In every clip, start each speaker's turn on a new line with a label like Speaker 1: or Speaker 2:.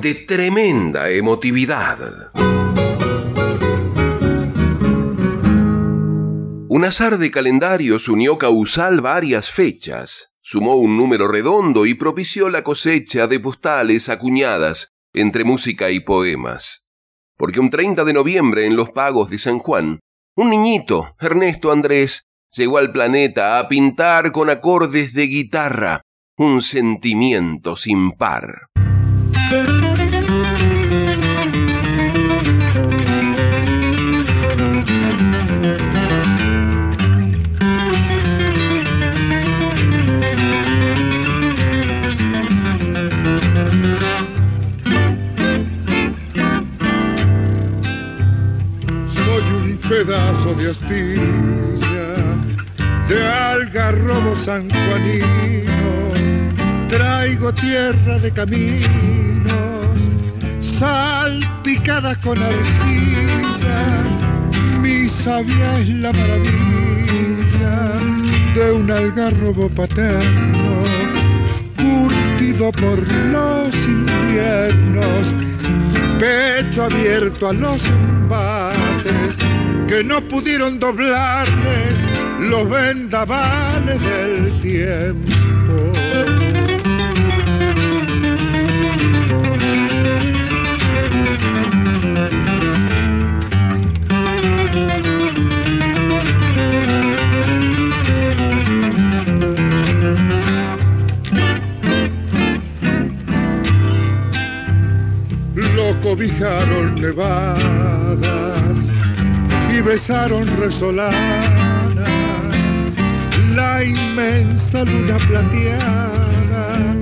Speaker 1: de tremenda emotividad. Un azar de calendarios unió causal varias fechas, sumó un número redondo y propició la cosecha de postales acuñadas entre música y poemas. Porque un 30 de noviembre en los pagos de San Juan, un niñito, Ernesto Andrés, llegó al planeta a pintar con acordes de guitarra un sentimiento sin par.
Speaker 2: Pedazo de astilla de algarrobo sanjuanino Traigo tierra de caminos, salpicadas con arcilla. Mi sabia es la maravilla de un algarrobo paterno, curtido por los inviernos, pecho abierto a los embates que no pudieron doblarles los vendavales del tiempo. cobijaron nevadas y besaron resolanas la inmensa luna plateada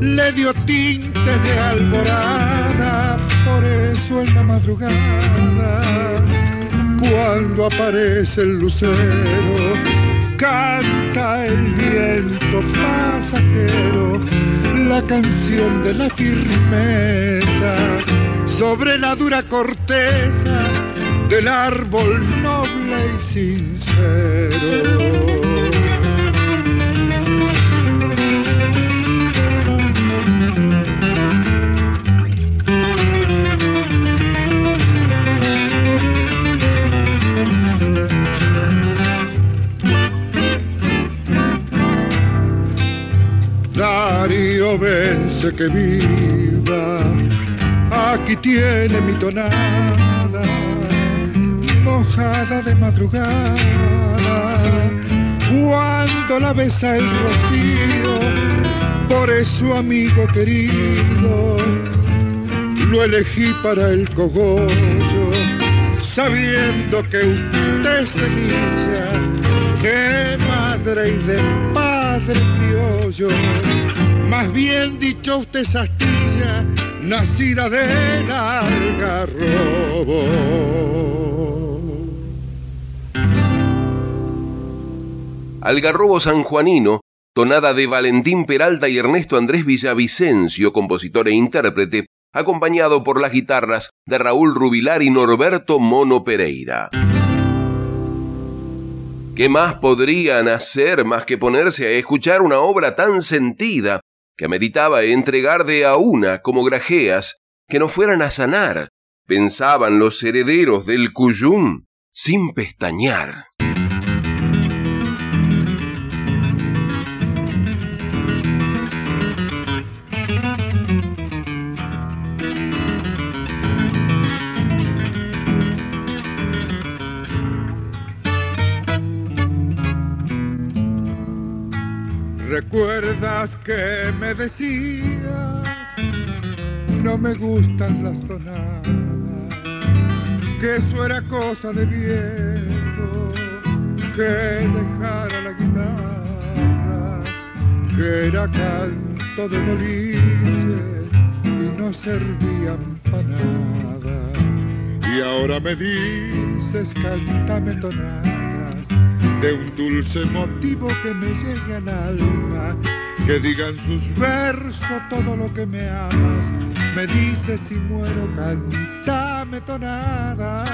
Speaker 2: le dio tintes de alborada. Por eso en la madrugada cuando aparece el lucero canta el viento pasajero. La canción de la firmeza sobre la dura corteza del árbol noble y sincero. Vence que viva aquí tiene mi tonada, mojada de madrugada, cuando la besa el rocío, por eso amigo querido, lo elegí para el cogollo, sabiendo que usted semilla de madre y de padre criollo, más bien dicho usted es nacida del algarrobo.
Speaker 1: Algarrobo sanjuanino, tonada de Valentín Peralta y Ernesto Andrés Villavicencio, compositor e intérprete, acompañado por las guitarras de Raúl Rubilar y Norberto Mono Pereira. ¿Qué más podrían hacer más que ponerse a escuchar una obra tan sentida que ameritaba entregar de a una como grajeas que no fueran a sanar, pensaban los herederos del Cuyum sin pestañear.
Speaker 2: ¿Recuerdas que me decías? No me gustan las tonadas, que eso era cosa de viejo, que dejara la guitarra, que era canto de boliche y no se servían para nada. Y ahora me dices, cántame de un dulce motivo que me llegue al alma. Que digan sus versos todo lo que me amas. Me dices si muero, cántame tonadas.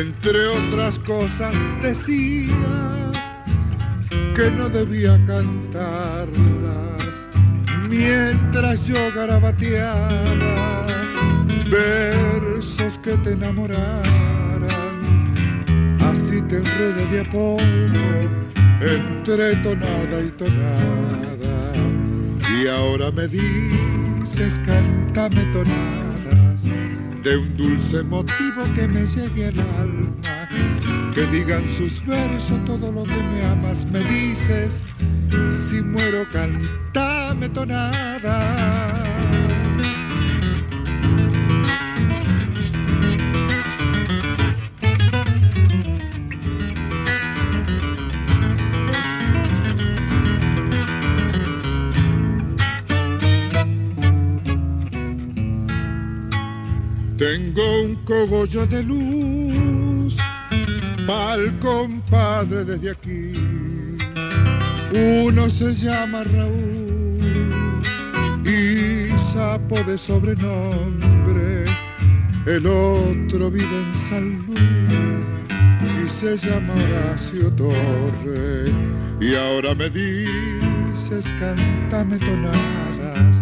Speaker 2: Entre otras cosas decías que no debía cantarlas mientras yo garabateaba versos que te enamoraran. Así te enredé de a poco entre tonada y tonada. Y ahora me dices, cántame tonada de un dulce motivo que me llegue al alma, que digan sus versos todo lo que me amas, me dices, si muero cantame tonadas. Cogollo de luz pa'l compadre desde aquí. Uno se llama Raúl y sapo de sobrenombre. El otro vive en San Luis y se llama Horacio Torre. Y ahora me dices, cántame tonadas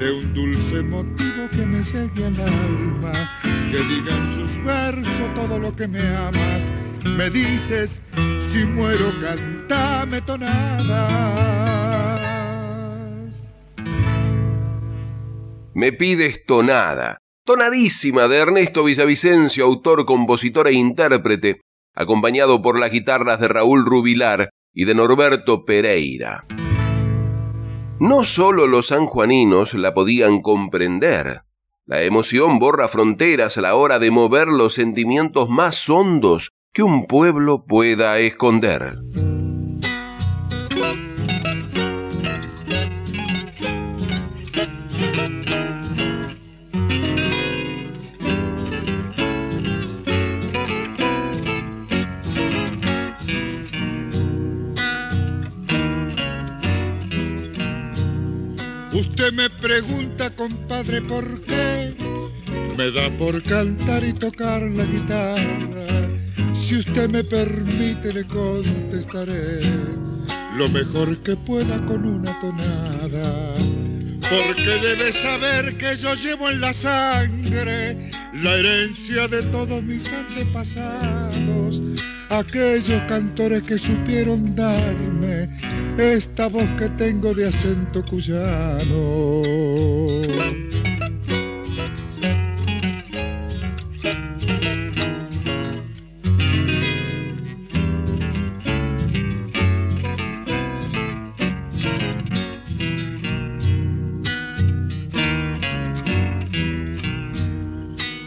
Speaker 2: de un dulce motivo que me llegue al alma, que digan sus versos todo lo que me amas, me dices, si muero cantame tonadas.
Speaker 1: Me pides tonada, tonadísima de Ernesto Villavicencio, autor, compositor e intérprete, acompañado por las guitarras de Raúl Rubilar y de Norberto Pereira. No solo los sanjuaninos la podían comprender. La emoción borra fronteras a la hora de mover los sentimientos más hondos que un pueblo pueda esconder.
Speaker 2: Me pregunta, compadre, por qué me da por cantar y tocar la guitarra. Si usted me permite, le contestaré lo mejor que pueda con una tonada. Porque debe saber que yo llevo en la sangre la herencia de todos mis antepasados, aquellos cantores que supieron darme esta voz que tengo de acento cuyano.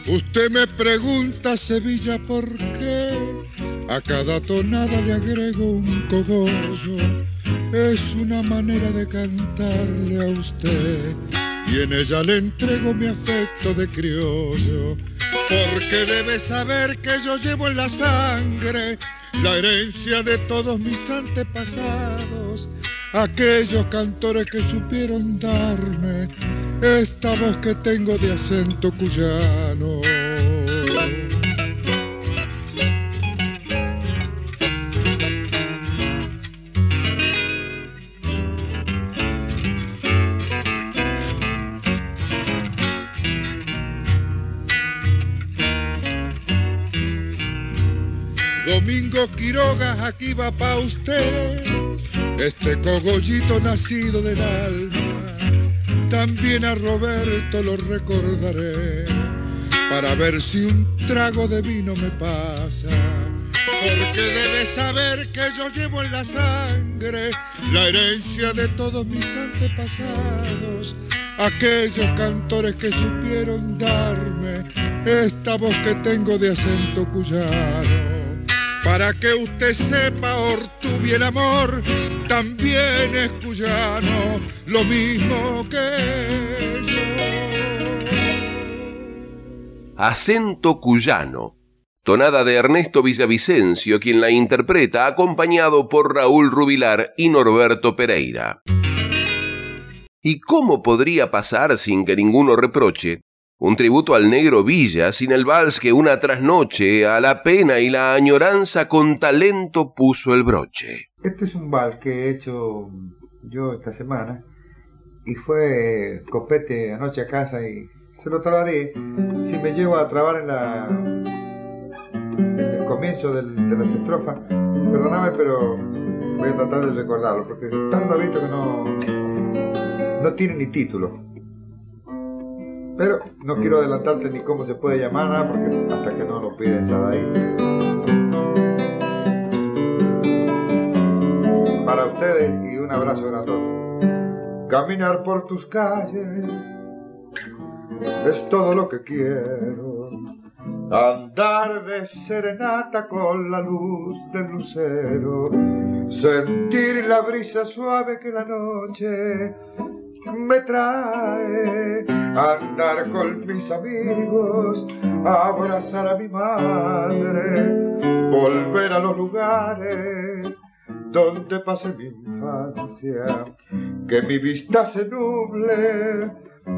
Speaker 2: Usted me pregunta, Sevilla, ¿por qué? A cada tonada le agrego un cogollo. Es una manera de cantarle a usted. Y en ella le entrego mi afecto de criollo, porque debe saber que yo llevo en la sangre la herencia de todos mis antepasados, aquellos cantores que supieron darme esta voz que tengo de acento cuyano. Domingo Quiroga, aquí va pa' usted, este cogollito nacido del alma. También a Roberto lo recordaré, para ver si un trago de vino me pasa.
Speaker 3: porque debe saber que yo llevo en la sangre la herencia de todos mis antepasados, aquellos cantores que supieron darme esta voz que tengo de acento cuyano. Para que usted sepa, Ortubi el amor también es cuyano, lo mismo que
Speaker 1: yo. Acento cuyano tonada de Ernesto Villavicencio, quien la interpreta acompañado por Raúl Rubilar y Norberto Pereira. ¿Y cómo podría pasar sin que ninguno reproche un tributo al negro Villa sin el vals que una trasnoche a la pena y la añoranza con talento puso el broche?
Speaker 2: Este es un vals que he hecho yo esta semana y fue copete anoche a casa y se lo trabaré si me llevo a trabar en la el comienzo de las estrofas. Perdóname, pero voy a tratar de recordarlo, porque tan bravito que no, no tiene ni título. Pero no quiero adelantarte ni cómo se puede llamar, nada, porque hasta que no lo pides ahí. Para ustedes y un abrazo grandote. Caminar por tus calles es todo lo que quiero andar de serenata con la luz del lucero, sentir la brisa suave que la noche me trae, andar con mis amigos, abrazar a mi madre, volver a los lugares donde pasé mi infancia, que mi vista se nuble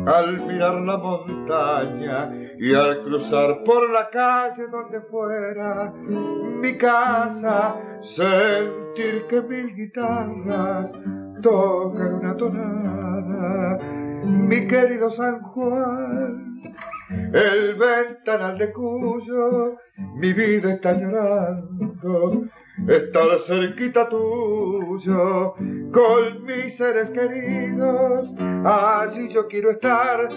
Speaker 2: al mirar la montaña y al cruzar por la calle donde fuera mi casa, sentir que mil guitarras tocan una tonada, mi querido San Juan, el ventanal de cuyo mi vida está llorando estar cerquita tuyo, con mis seres queridos, allí yo quiero estar,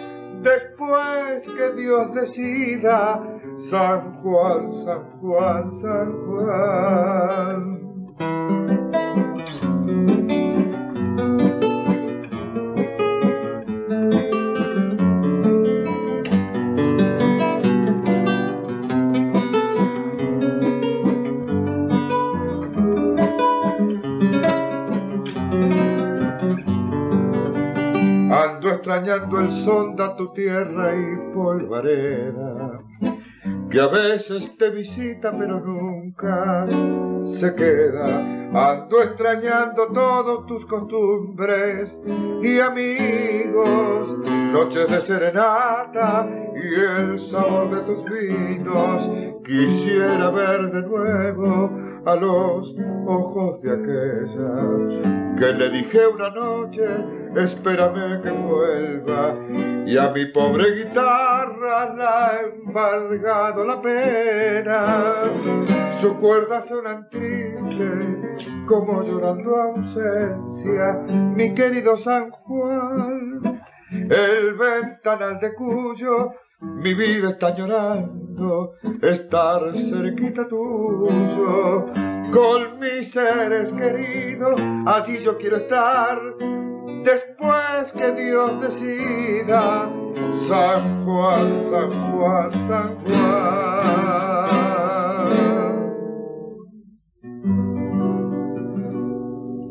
Speaker 2: después que Dios decida, San Juan, San Juan, San Juan. Extrañando el sonda tu tierra y polvareda, que a veces te visita pero nunca se queda. Ando extrañando todos tus costumbres y amigos, noches de serenata y el sabor de tus vinos. Quisiera ver de nuevo a los ojos de aquella que le dije una noche, espérame que vuelva, y a mi pobre guitarra la ha embargado la pena. Sus cuerdas suenan tristes, como llorando ausencia, mi querido San Juan, el ventanal de cuyo mi vida está llorando, estar cerquita tuyo, con mis seres queridos, así yo quiero estar, después que Dios decida, San Juan, San Juan, San Juan.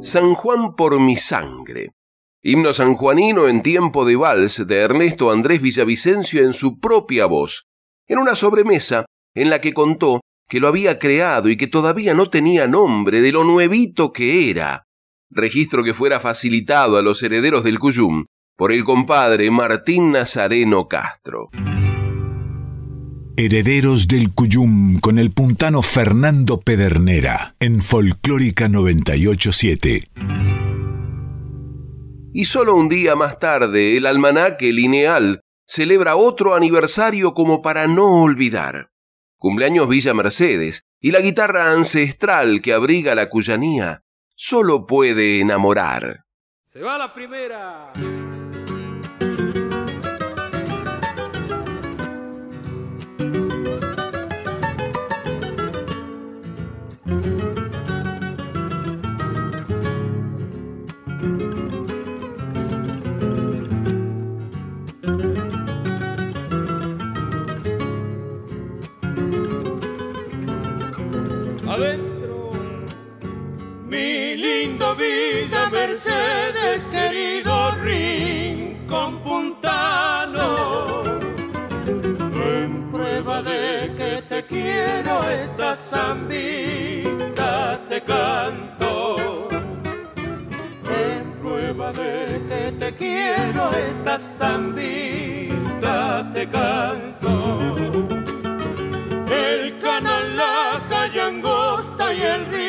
Speaker 1: San Juan por mi sangre Himno sanjuanino en tiempo de vals de Ernesto Andrés Villavicencio en su propia voz, en una sobremesa en la que contó que lo había creado y que todavía no tenía nombre de lo nuevito que era, registro que fuera facilitado a los herederos del Cuyum por el compadre Martín Nazareno Castro.
Speaker 4: Herederos del Cuyum con el puntano Fernando Pedernera en Folclórica 987
Speaker 1: y solo un día más tarde el almanaque lineal celebra otro aniversario como para no olvidar. Cumpleaños Villa Mercedes y la guitarra ancestral que abriga la cuyanía solo puede enamorar.
Speaker 5: Se va la primera.
Speaker 6: vida, Mercedes, querido rincón puntano. En prueba de que te quiero, esta zambita te canto. En prueba de que te quiero, esta zambita te canto. El canal, la calle angosta y el río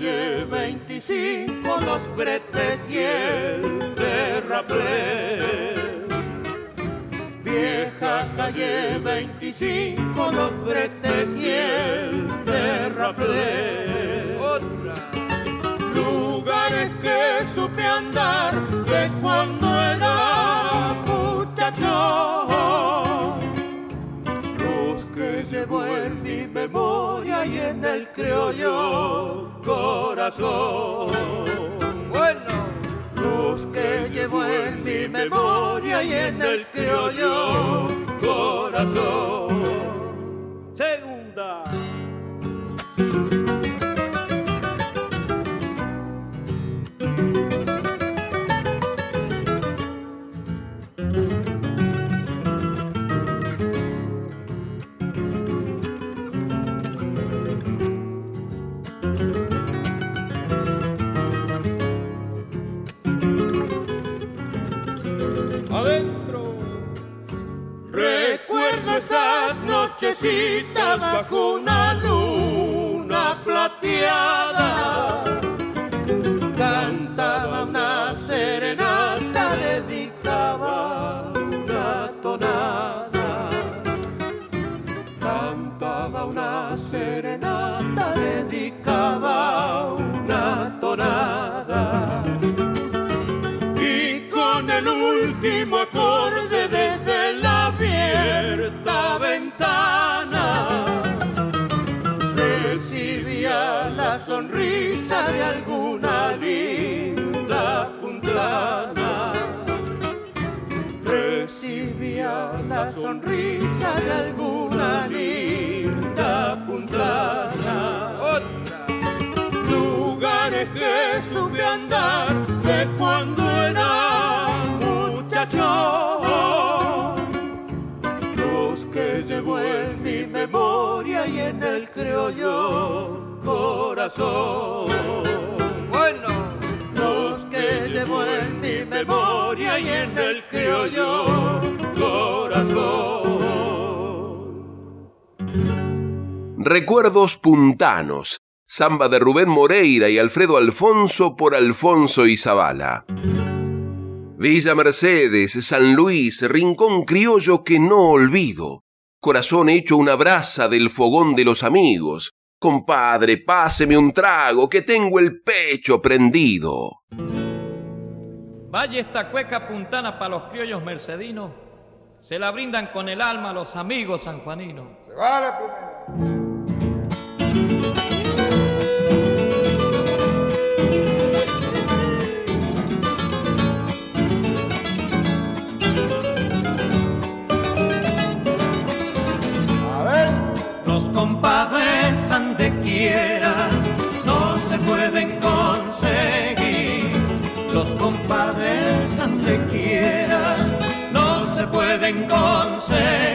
Speaker 6: Calle 25, los bretes y el terraplén. Vieja calle 25, los bretes y el terraplén.
Speaker 7: Otra.
Speaker 6: Lugares que supe andar de cuando era muchacho. Llevo en mi memoria y en el criollo corazón.
Speaker 7: Bueno.
Speaker 6: Los que llevo en mi memoria y en el criollo corazón. casitas bajo alguna linda puntlana
Speaker 7: Otra.
Speaker 6: lugares que supe andar de cuando era muchacho. Los que llevo en mi memoria y en el criollo corazón.
Speaker 7: Bueno.
Speaker 6: Los que llevo en mi memoria y en el criollo corazón.
Speaker 1: Recuerdos puntanos. Samba de Rubén Moreira y Alfredo Alfonso por Alfonso Izabala. Villa Mercedes, San Luis, rincón criollo que no olvido. Corazón hecho una brasa del fogón de los amigos. Compadre, páseme un trago, que tengo el pecho prendido.
Speaker 7: Vaya esta cueca puntana para los criollos mercedinos. Se la brindan con el alma los amigos sanjuaninos.
Speaker 8: Se va la
Speaker 6: compadres ande quiera no se pueden conseguir. Los compadres ande quiera no se pueden conseguir.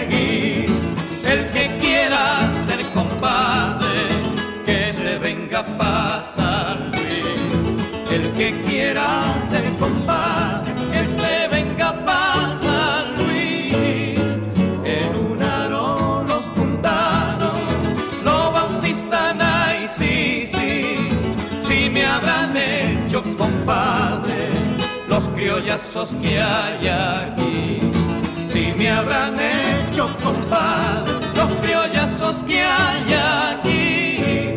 Speaker 6: Los criollazos que hay aquí. Si me habrán hecho compadre los criollazos que hay aquí.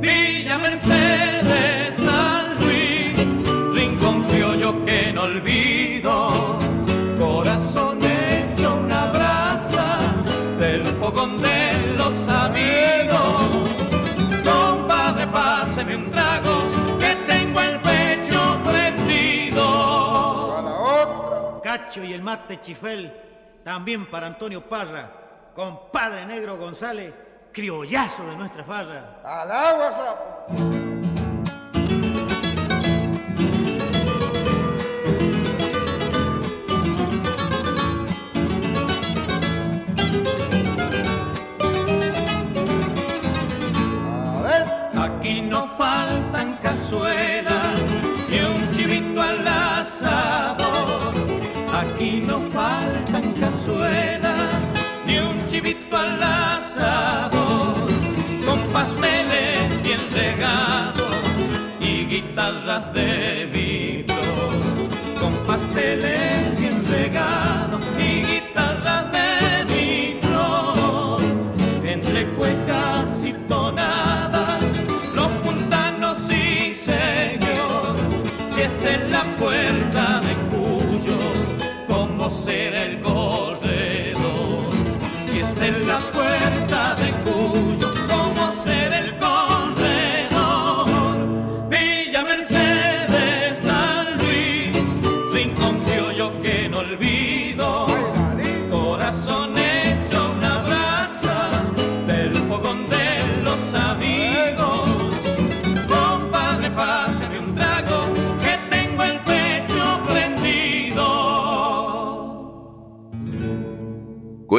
Speaker 6: Villa Mercedes, San Luis, rincón criollo que no olvido. Corazón hecho una brasa del fogón de los amigos. Compadre, páseme un trago
Speaker 9: Y el mate Chifel, también para Antonio Parra, compadre negro González, criollazo de nuestra farra.
Speaker 2: ¡Al agua, sapo!
Speaker 6: Aquí no faltan cazuelas faltan cazuelas, ni un chivito al asador. Con pasteles bien regados y guitarras de vidrio.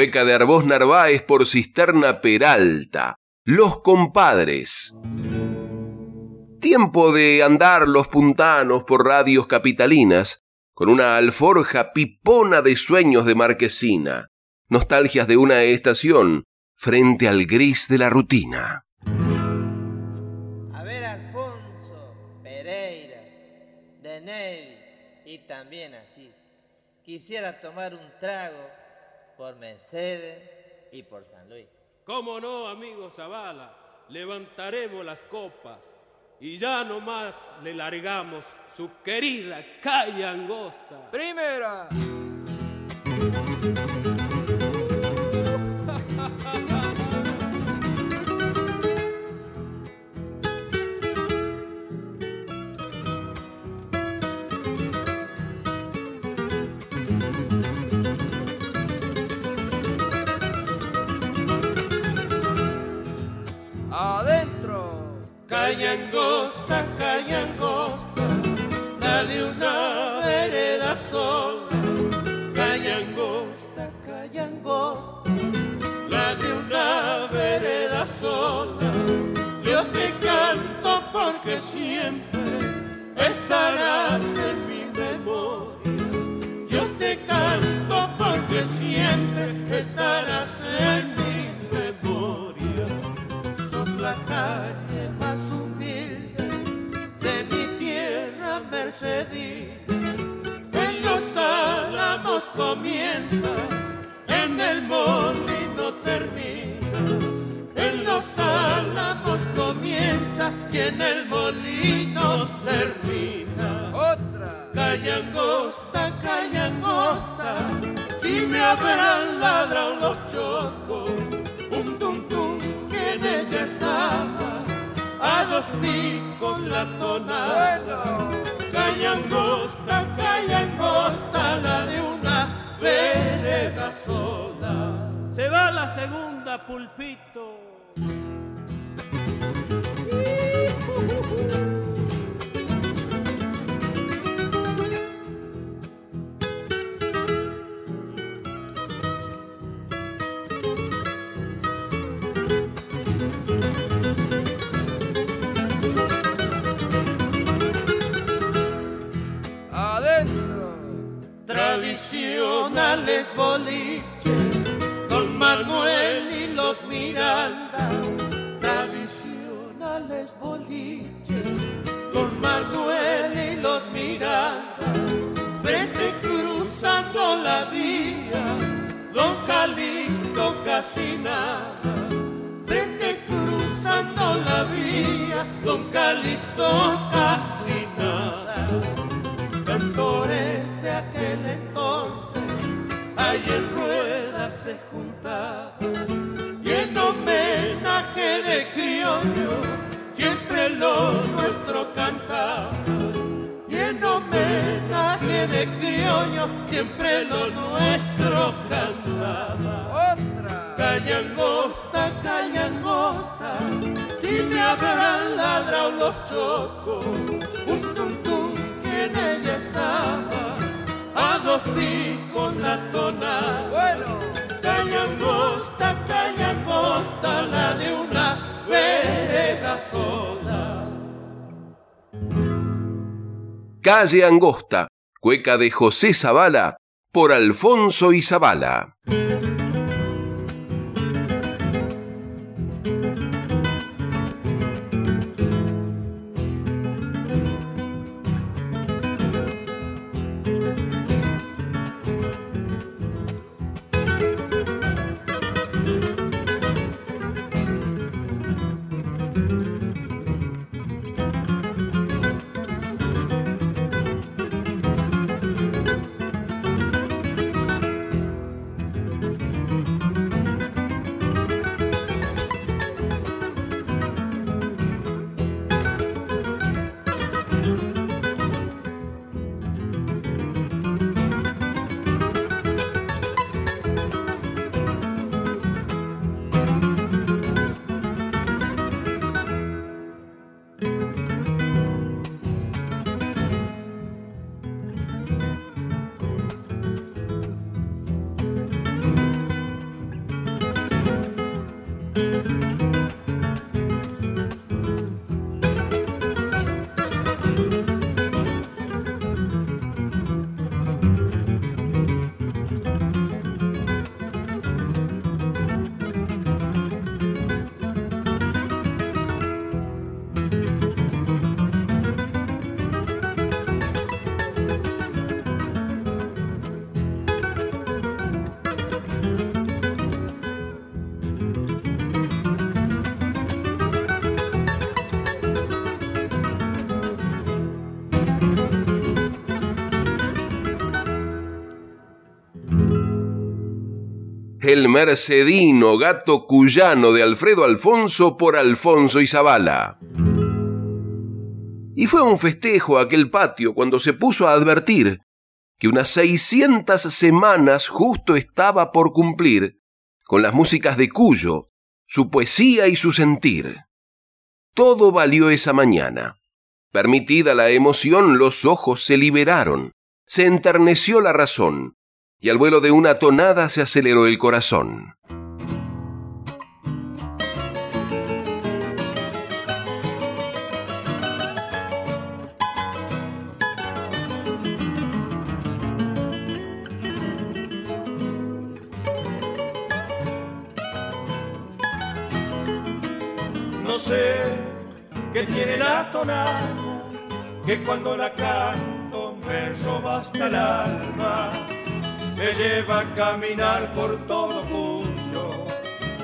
Speaker 1: Cueca de Arbós Narváez por Cisterna Peralta. Los compadres. Tiempo de andar los puntanos por radios capitalinas con una alforja pipona de sueños de marquesina, nostalgias de una estación frente al gris de la rutina.
Speaker 10: A ver, Alfonso, Pereira, Denel y también así. Quisiera tomar un trago por Mercedes y por San Luis.
Speaker 5: ¿Cómo no, amigo Zavala? Levantaremos las copas y ya nomás le largamos su querida calle angosta.
Speaker 10: Primera.
Speaker 6: Calle angosta, comienza y en el molino termina.
Speaker 10: Otra.
Speaker 6: Calle angosta, calle angosta, si me habrán ladrado los chocos, un tum tum que en ella estaba, a dos picos la tonada. Calle angosta, calle angosta, la de una vereda sola.
Speaker 5: Se va la segunda, pulpito.
Speaker 6: Tradicionales boliches, Don Manuel y los Miranda. Tradicionales boliches, Don Manuel y los Miranda. Frente cruzando la vía, Don Calixto casi nada. Frente cruzando la vía, Don Calixto siempre lo nuestro cantaba.
Speaker 10: Otra.
Speaker 6: Calle angosta, calle angosta, si me habrán ladrado los chocos, un tuntum que en ella estaba, a dos picos las tonas.
Speaker 10: Bueno.
Speaker 6: Calle angosta, calle angosta, la de una vereda sola.
Speaker 1: Calle Angosta, cueca de José Zavala, por Alfonso y Zavala. El Mercedino, gato cuyano de Alfredo Alfonso por Alfonso y. Y fue un festejo aquel patio cuando se puso a advertir que unas seiscientas semanas justo estaba por cumplir con las músicas de Cuyo, su poesía y su sentir. Todo valió esa mañana. Permitida la emoción, los ojos se liberaron, se enterneció la razón, y al vuelo de una tonada se aceleró el corazón.
Speaker 10: No sé qué tiene la tonada, que cuando la canto me roba hasta el alma me lleva a caminar por todo Cuyo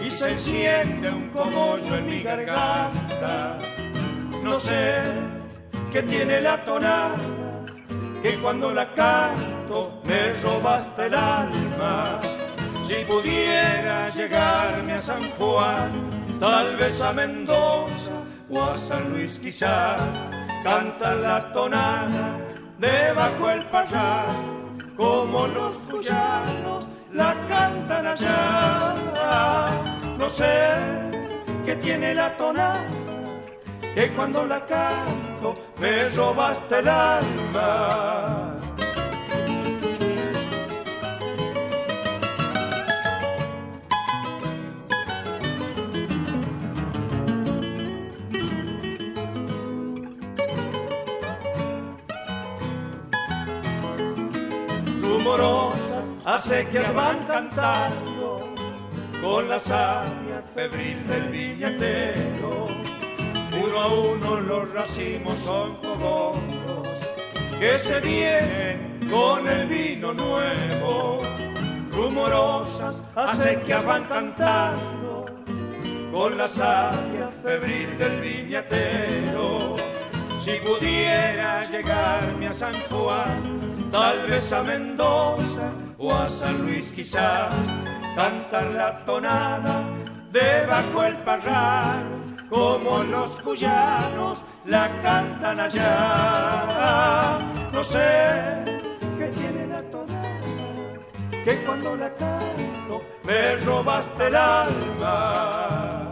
Speaker 10: y se enciende un cogollo en mi garganta. No sé qué tiene la tonada, que cuando la canto me robaste el alma. Si pudiera llegarme a San Juan, tal vez a Mendoza o a San Luis quizás, cantar la tonada debajo el parral como los cuyanos la cantan allá. No sé qué tiene la tonada, que cuando la canto me robaste el alma. Rumorosas acequias van cantando con la savia febril del viñatero. Uno a uno los racimos son cogollos que se vienen con el vino nuevo. Rumorosas acequias van cantando con la savia febril del viñatero. Si pudiera llegarme a San Juan, tal vez a Mendoza o a San Luis quizás, cantar la tonada debajo el parral, como los cuyanos la cantan allá. No sé qué tiene la tonada, que cuando la canto me robaste el alma.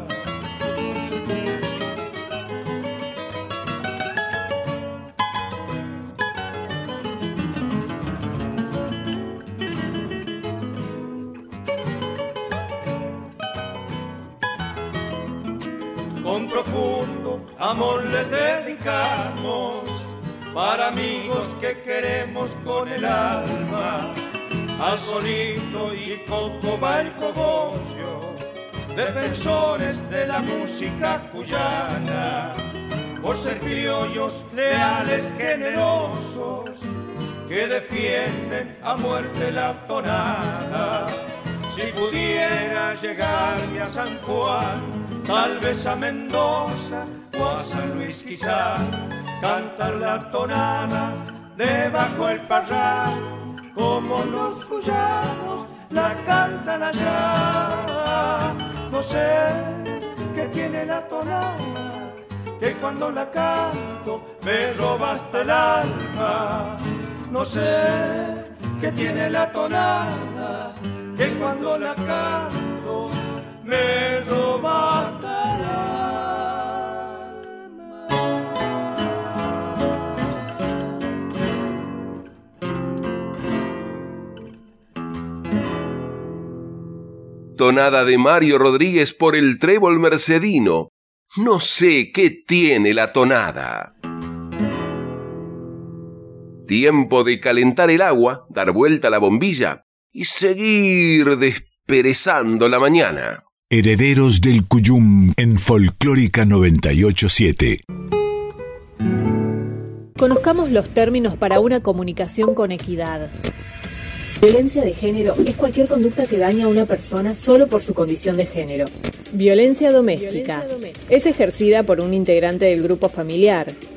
Speaker 10: Amor les dedicamos para amigos que queremos con el alma. Al solito y Coco va defensores de la música cuyana, por ser criollos leales, generosos, que defienden a muerte la tonada. Si pudiera llegarme a San Juan, tal vez a Mendoza o a San Luis quizás, cantar la tonada debajo el parral, como los cuyanos la cantan allá. No sé qué tiene la tonada, que cuando la canto me roba hasta el alma. No sé qué tiene la tonada, que cuando la canto me roba hasta el
Speaker 1: Tonada de Mario Rodríguez por el trébol mercedino. No sé qué tiene la tonada. Tiempo de calentar el agua, dar vuelta a la bombilla y seguir desperezando la mañana.
Speaker 4: Herederos del Cuyum en Folclórica 987.
Speaker 11: Conozcamos los términos para una comunicación con equidad. Violencia de género es cualquier conducta que daña a una persona solo por su condición de género. Violencia doméstica es ejercida por un integrante del grupo familiar,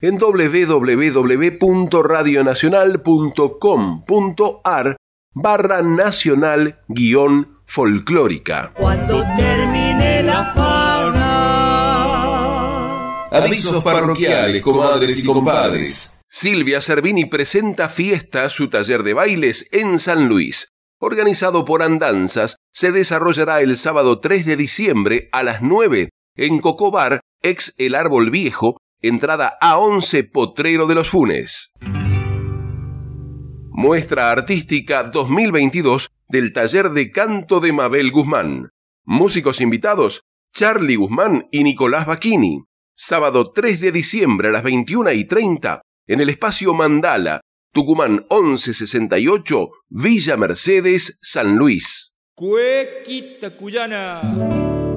Speaker 1: en www.radionacional.com.ar barra nacional guion folclórica.
Speaker 10: Cuando termine la fauna.
Speaker 1: Avisos parroquiales, comadres y compadres. Silvia Cervini presenta Fiesta, su taller de bailes en San Luis. Organizado por Andanzas, se desarrollará el sábado 3 de diciembre a las 9 en Cocobar, ex El Árbol Viejo, entrada A11 Potrero de los Funes. Muestra Artística 2022 del Taller de Canto de Mabel Guzmán. Músicos invitados, Charlie Guzmán y Nicolás Bacchini. Sábado 3 de diciembre a las 21 y 30 en el espacio Mandala, Tucumán 1168, Villa Mercedes, San Luis.
Speaker 12: Cuequita cuyana.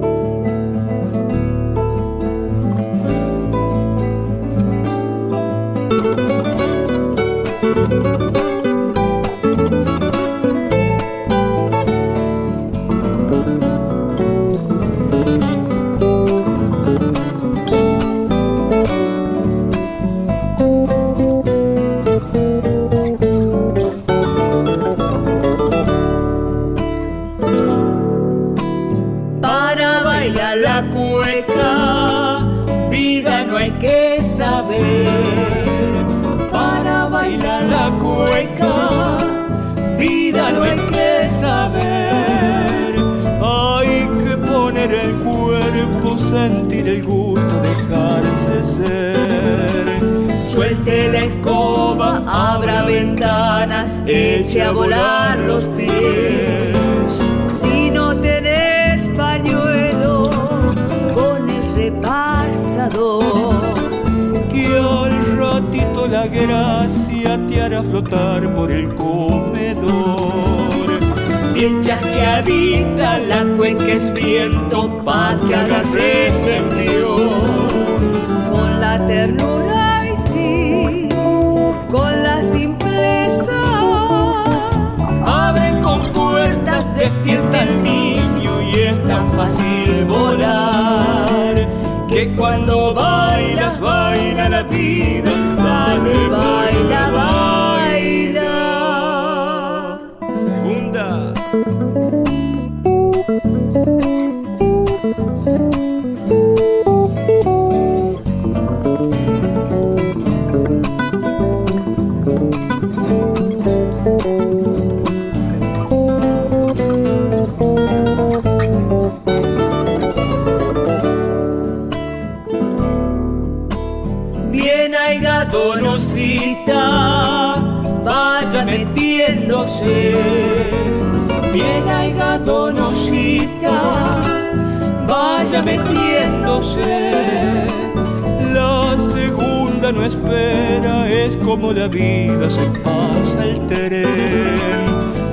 Speaker 10: La vida se pasa el tren.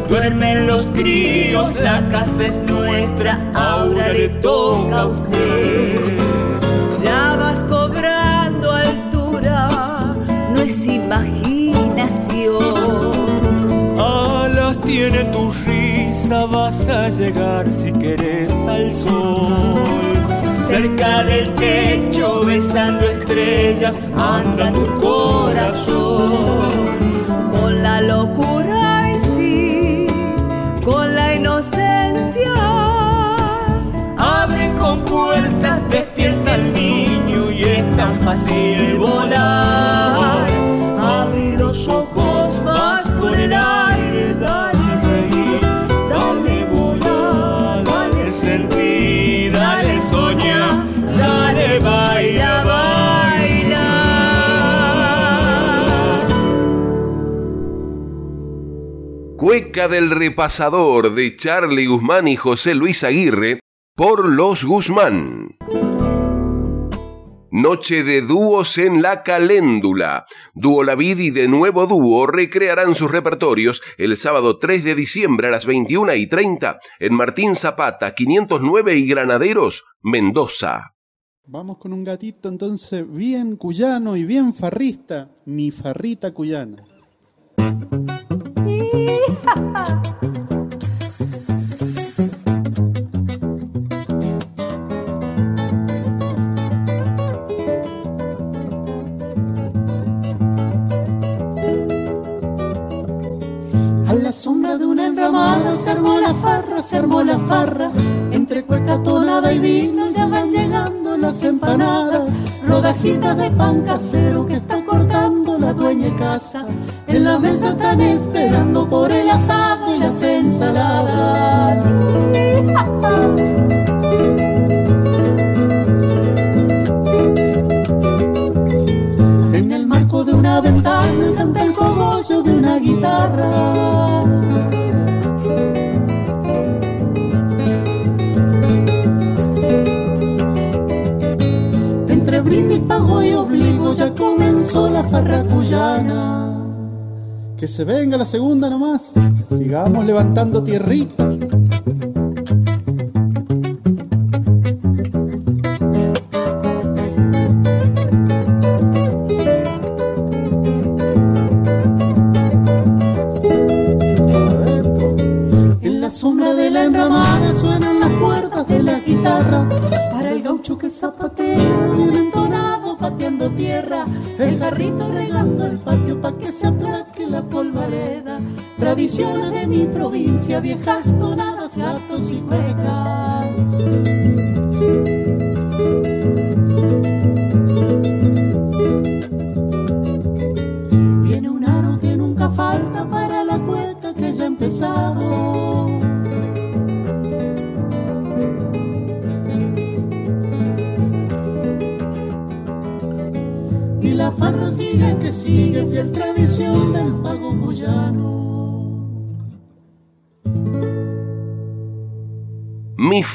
Speaker 10: Duermen los críos, la casa es nuestra, ahora le toca a usted.
Speaker 13: Ya vas cobrando altura, no es imaginación.
Speaker 10: Alas tiene tu risa, vas a llegar si querés al sol. Cerca del techo, besando estrellas, anda tu tan fácil volar. Abrí los ojos, vas por el aire, dale reír, dale volar, dale sentir, dale soñar, dale baila, baila.
Speaker 1: Cueca del repasador de Charlie Guzmán y José Luis Aguirre por Los Guzmán. Noche de dúos en la caléndula. Dúo La Vid y de nuevo dúo recrearán sus repertorios el sábado 3 de diciembre a las 21 y 30 en Martín Zapata, 509 y Granaderos, Mendoza.
Speaker 14: Vamos con un gatito entonces bien cuyano y bien farrista, mi farrita cuyana.
Speaker 15: sombra de una enramada se armó la farra, se armó la farra. Entre cueca tonada y vino ya van llegando las empanadas. Rodajitas de pan casero que está cortando la dueña casa. En la mesa están esperando por el asado y las ensaladas. En el marco de una ventana canta el cogollo guitarra. Entre brindis, pago y obligo ya comenzó la farra cuyana.
Speaker 14: Que se venga la segunda nomás. Sigamos levantando tierrita.
Speaker 15: El jarrito regando el patio pa' que se aplaque la polvareda. Tradiciones de mi provincia, viejas tonadas, gatos y cuecas.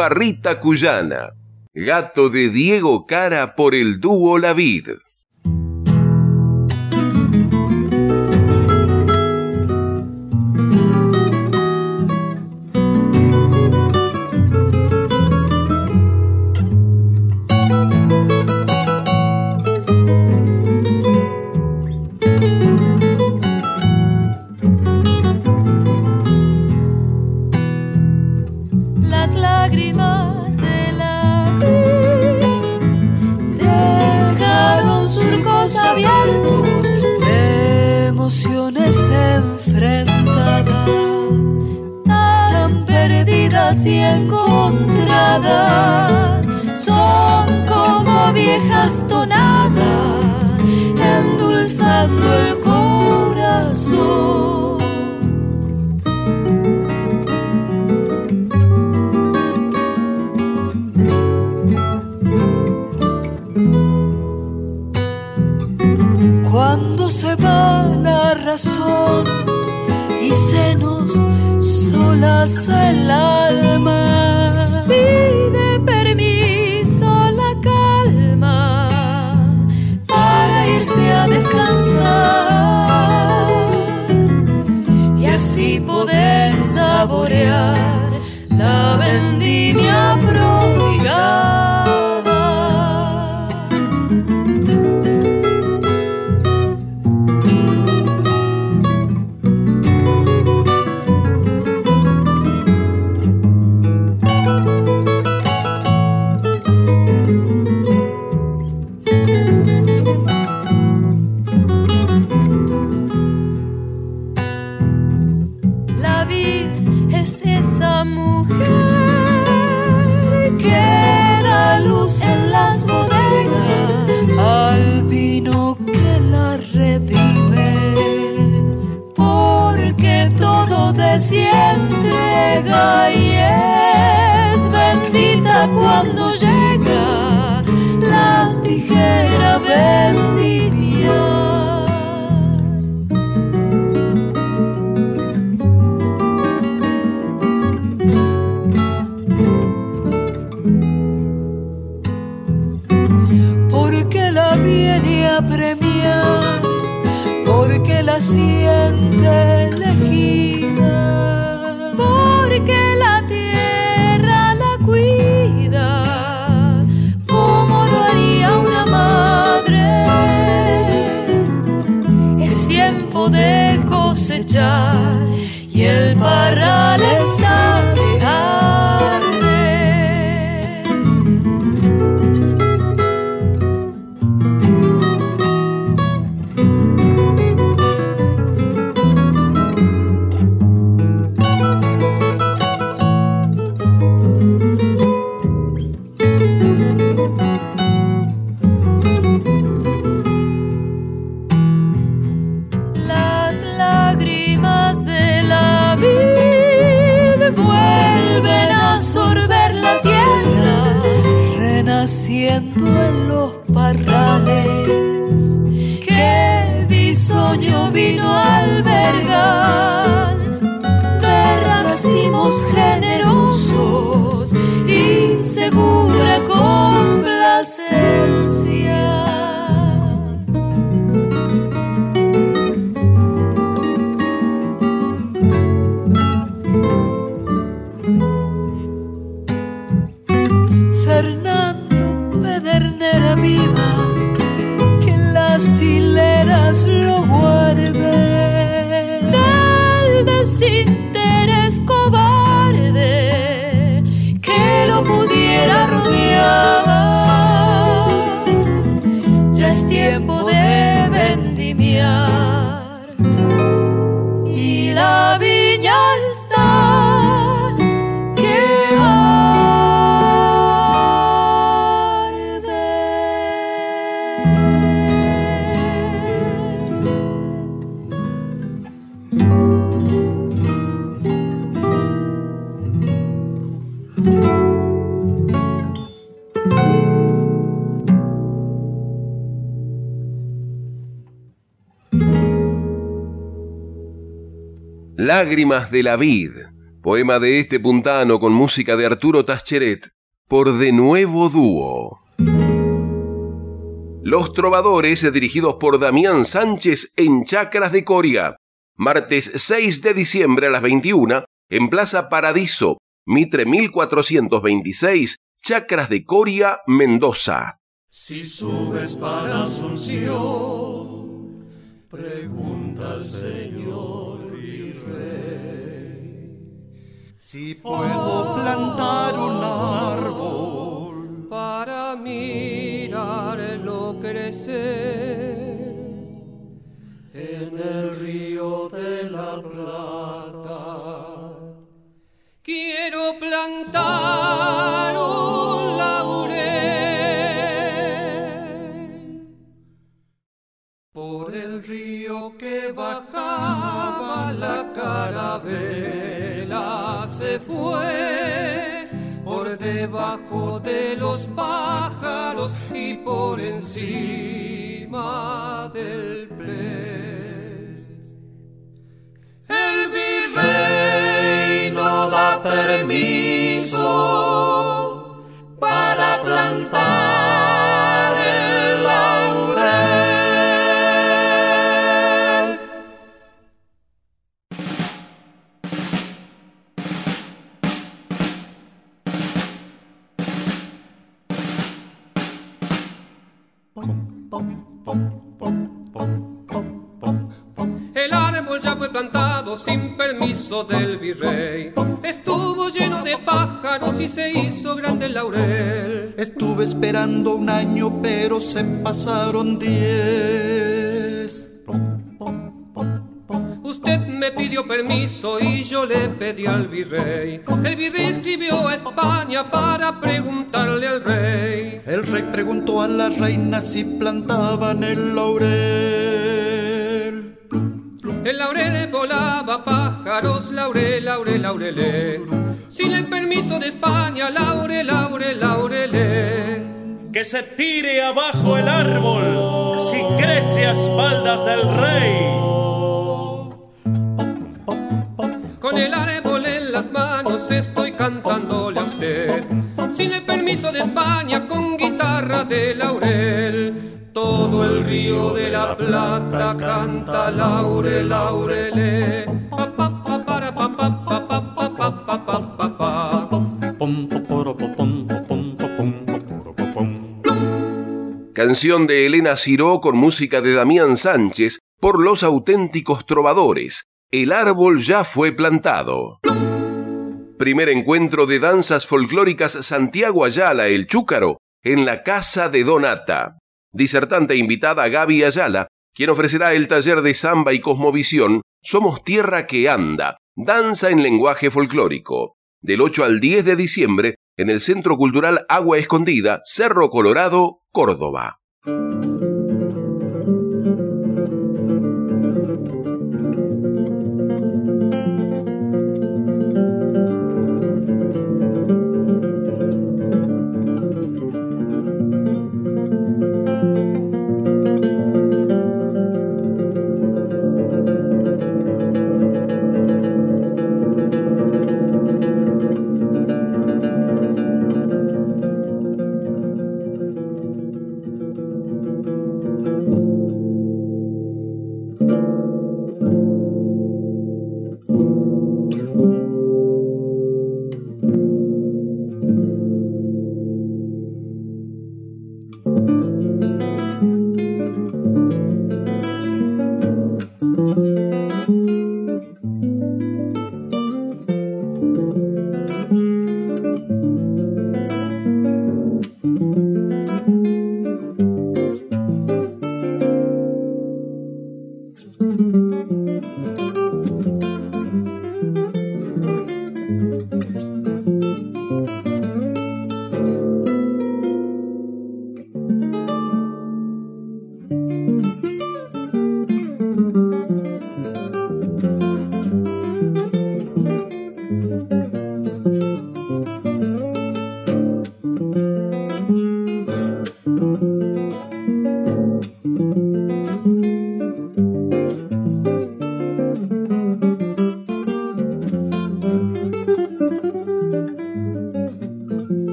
Speaker 1: Mi farrita cuyana. Gato de Diego Cara por el dúo La Vid.
Speaker 16: Lágrimas de la
Speaker 1: vid, poema de este puntano con música de Arturo Tascheret, por De Nuevo Dúo. Los Trovadores, dirigidos por Damián Sánchez en Chacras de Coria. Martes 6 de diciembre a las 21, en Plaza Paradiso, Mitre 1426, Chacras de Coria, Mendoza.
Speaker 17: Si subes para Asunción, pregunta al Señor Si puedo plantar un árbol
Speaker 18: para mirarlo crecer.
Speaker 17: en el río de la Plata.
Speaker 18: Quiero plantar un laurel.
Speaker 17: Por el río que bajaba la se fue por debajo de los pájaros y por encima del pez. El virrey no da permiso para plantar
Speaker 18: ya fue plantado sin permiso del virrey. Estuvo lleno de pájaros y se hizo grande el laurel.
Speaker 17: Estuve esperando un año, pero se pasaron diez.
Speaker 18: Usted me pidió permiso y yo le pedí al virrey. El virrey escribió a España para preguntarle al rey.
Speaker 17: El rey preguntó a la reina si plantaban el laurel.
Speaker 18: El laurel volaba pájaros, laurel, laurel, laurelé. sin el permiso de España, laure, laure, laurele.
Speaker 19: Que se tire abajo el árbol si crece a espaldas del rey.
Speaker 18: Con el árbol en las manos estoy cantándole a usted, sin el permiso de España, con guitarra de laurel. Todo el río de la Plata canta laure, laurele.
Speaker 1: Canción de Elena Ciró con música de Damián Sánchez por los auténticos trovadores. El árbol ya fue plantado. Primer encuentro de danzas folclóricas Santiago Ayala, el Chúcaro, en la casa de Donata. Disertante invitada Gaby Ayala, quien ofrecerá el taller de samba y cosmovisión Somos Tierra que Anda, danza en lenguaje folclórico. Del 8 al 10 de diciembre en el Centro Cultural Agua Escondida, Cerro Colorado, Córdoba.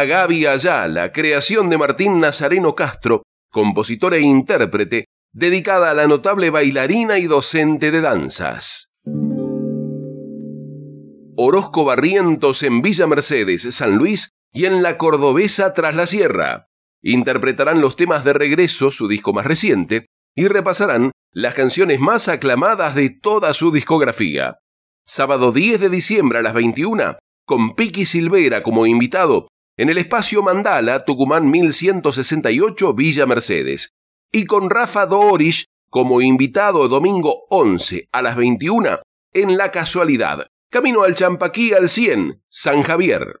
Speaker 1: La Gaby Ayala, creación de Martín Nazareno Castro, compositor e intérprete, dedicada a la notable bailarina y docente de danzas. Orozco Barrientos en Villa Mercedes, San Luis y en La Cordobesa tras la Sierra. Interpretarán los temas de regreso, su disco más reciente, y repasarán las canciones más aclamadas de toda su discografía. Sábado 10 de diciembre a las 21, con Piqui Silvera como invitado en el espacio Mandala, Tucumán 1168, Villa Mercedes, y con Rafa Dorish como invitado domingo 11 a las 21 en La Casualidad, camino al Champaquí al 100, San Javier.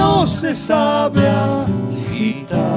Speaker 20: no se sabe agitar.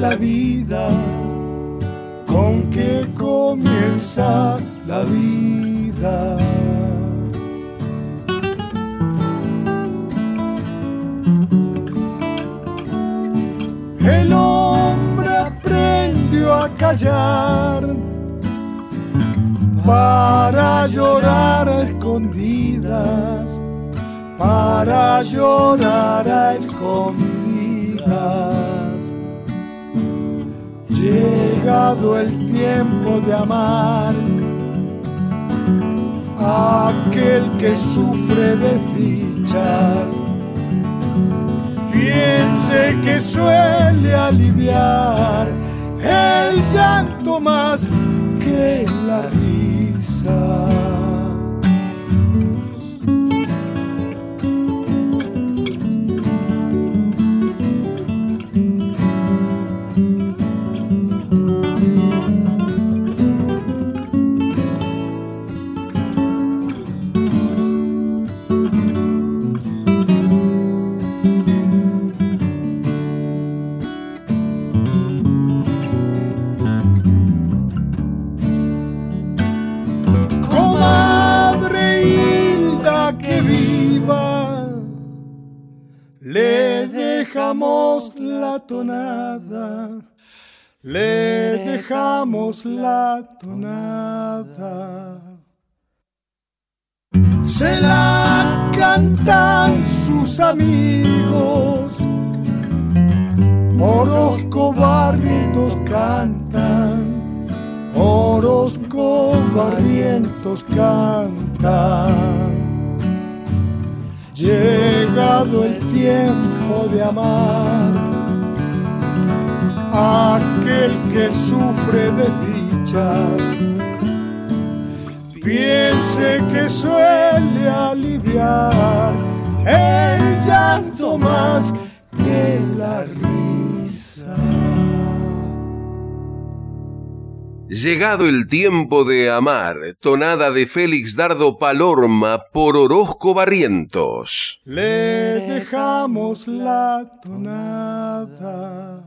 Speaker 20: Con la tonada, le dejamos la tonada. Se la cantan sus amigos, Orozco Barrientos cantan, Orozco Barrientos cantan. Llegado el tiempo de amar, aquel que sufre de dichas, piense que suele aliviar el llanto más que la risa.
Speaker 1: Llegado el tiempo de amar, tonada de Félix Dardo Palorma por Orozco Barrientos.
Speaker 20: Le dejamos la tonada.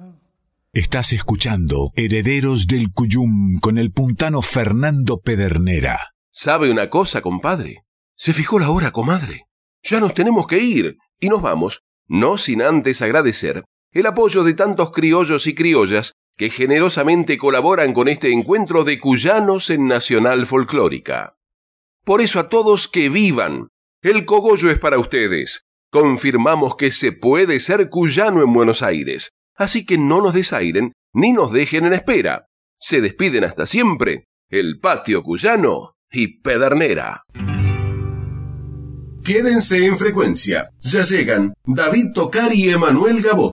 Speaker 4: Estás escuchando Herederos del Cuyum con el puntano Fernando Pedernera.
Speaker 1: ¿Sabe una cosa, compadre? Se fijó la hora, comadre. Ya nos tenemos que ir y nos vamos, no sin antes agradecer el apoyo de tantos criollos y criollas que generosamente colaboran con este encuentro de cuyanos en Nacional Folclórica. Por eso a todos que vivan. El cogollo es para ustedes. Confirmamos que se puede ser cuyano en Buenos Aires, así que no nos desairen ni nos dejen en espera. Se despiden hasta siempre el patio cuyano y Pedernera.
Speaker 21: Quédense en frecuencia. Ya llegan David Tocar y Emanuel Gabot.